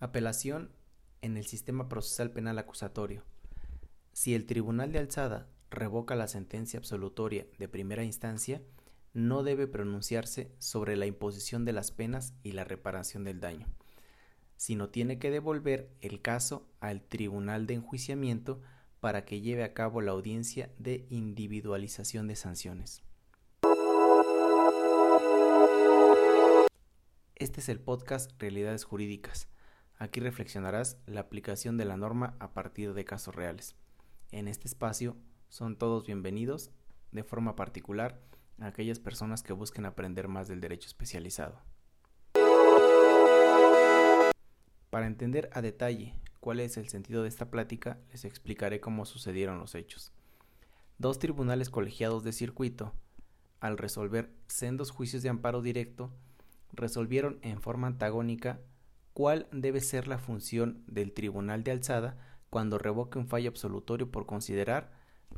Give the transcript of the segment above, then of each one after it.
Apelación en el sistema procesal penal acusatorio. Si el Tribunal de Alzada revoca la sentencia absolutoria de primera instancia, no debe pronunciarse sobre la imposición de las penas y la reparación del daño, sino tiene que devolver el caso al Tribunal de Enjuiciamiento para que lleve a cabo la audiencia de individualización de sanciones. Este es el podcast Realidades Jurídicas. Aquí reflexionarás la aplicación de la norma a partir de casos reales. En este espacio son todos bienvenidos, de forma particular, a aquellas personas que busquen aprender más del derecho especializado. Para entender a detalle cuál es el sentido de esta plática, les explicaré cómo sucedieron los hechos. Dos tribunales colegiados de circuito, al resolver sendos juicios de amparo directo, resolvieron en forma antagónica cuál debe ser la función del tribunal de alzada cuando revoque un fallo absolutorio por considerar,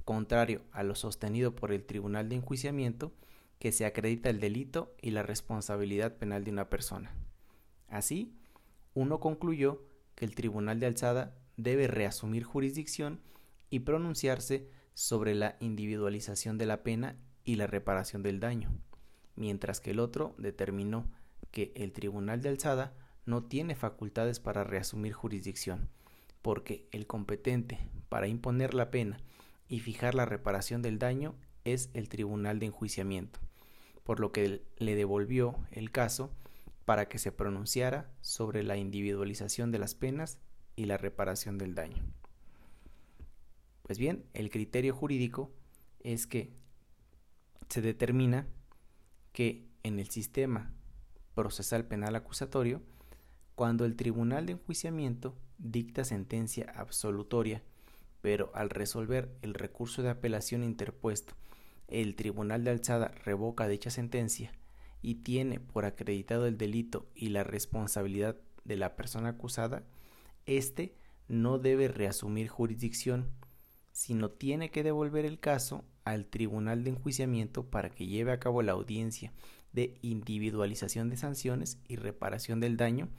contrario a lo sostenido por el tribunal de enjuiciamiento, que se acredita el delito y la responsabilidad penal de una persona. Así, uno concluyó que el tribunal de alzada debe reasumir jurisdicción y pronunciarse sobre la individualización de la pena y la reparación del daño, mientras que el otro determinó que el tribunal de alzada no tiene facultades para reasumir jurisdicción, porque el competente para imponer la pena y fijar la reparación del daño es el tribunal de enjuiciamiento, por lo que le devolvió el caso para que se pronunciara sobre la individualización de las penas y la reparación del daño. Pues bien, el criterio jurídico es que se determina que en el sistema procesal penal acusatorio, cuando el tribunal de enjuiciamiento dicta sentencia absolutoria, pero al resolver el recurso de apelación interpuesto, el tribunal de alzada revoca dicha sentencia y tiene por acreditado el delito y la responsabilidad de la persona acusada, éste no debe reasumir jurisdicción, sino tiene que devolver el caso al tribunal de enjuiciamiento para que lleve a cabo la audiencia de individualización de sanciones y reparación del daño,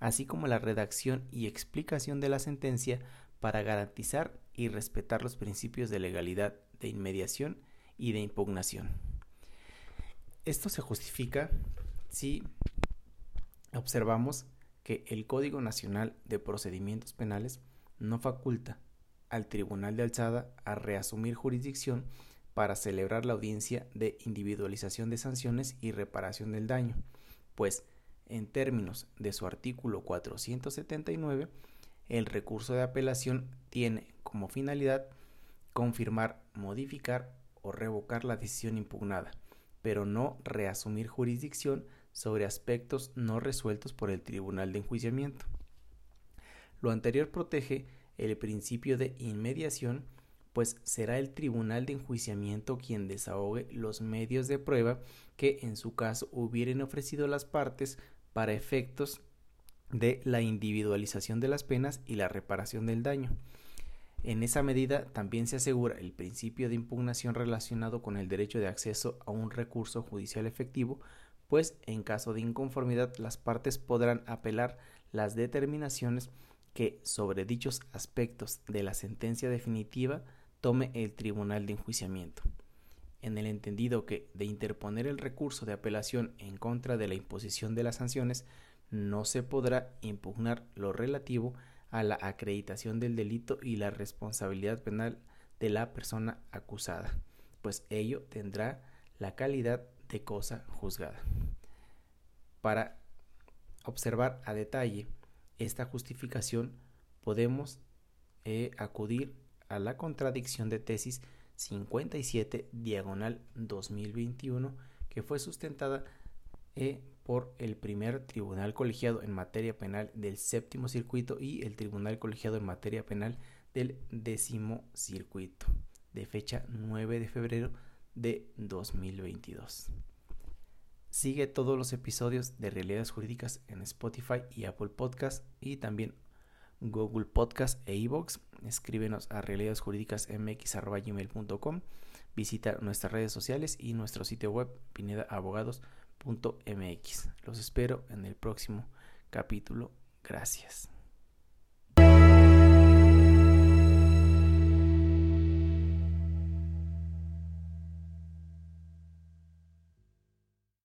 así como la redacción y explicación de la sentencia para garantizar y respetar los principios de legalidad, de inmediación y de impugnación. Esto se justifica si observamos que el Código Nacional de Procedimientos Penales no faculta al Tribunal de Alzada a reasumir jurisdicción para celebrar la audiencia de individualización de sanciones y reparación del daño, pues, en términos de su artículo 479, el recurso de apelación tiene como finalidad confirmar, modificar o revocar la decisión impugnada, pero no reasumir jurisdicción sobre aspectos no resueltos por el Tribunal de Enjuiciamiento. Lo anterior protege el principio de inmediación pues será el tribunal de enjuiciamiento quien desahogue los medios de prueba que en su caso hubieran ofrecido las partes para efectos de la individualización de las penas y la reparación del daño. En esa medida también se asegura el principio de impugnación relacionado con el derecho de acceso a un recurso judicial efectivo, pues en caso de inconformidad las partes podrán apelar las determinaciones que sobre dichos aspectos de la sentencia definitiva tome el tribunal de enjuiciamiento. En el entendido que de interponer el recurso de apelación en contra de la imposición de las sanciones, no se podrá impugnar lo relativo a la acreditación del delito y la responsabilidad penal de la persona acusada, pues ello tendrá la calidad de cosa juzgada. Para observar a detalle esta justificación, podemos eh, acudir a la contradicción de tesis 57 diagonal 2021 que fue sustentada eh, por el primer tribunal colegiado en materia penal del séptimo circuito y el tribunal colegiado en materia penal del décimo circuito de fecha 9 de febrero de 2022. Sigue todos los episodios de Realidades Jurídicas en Spotify y Apple Podcast y también Google Podcast e iVoox. Escríbenos a realidadesjurídicasmx.com. Visita nuestras redes sociales y nuestro sitio web pinedaabogados.mx. Los espero en el próximo capítulo. Gracias.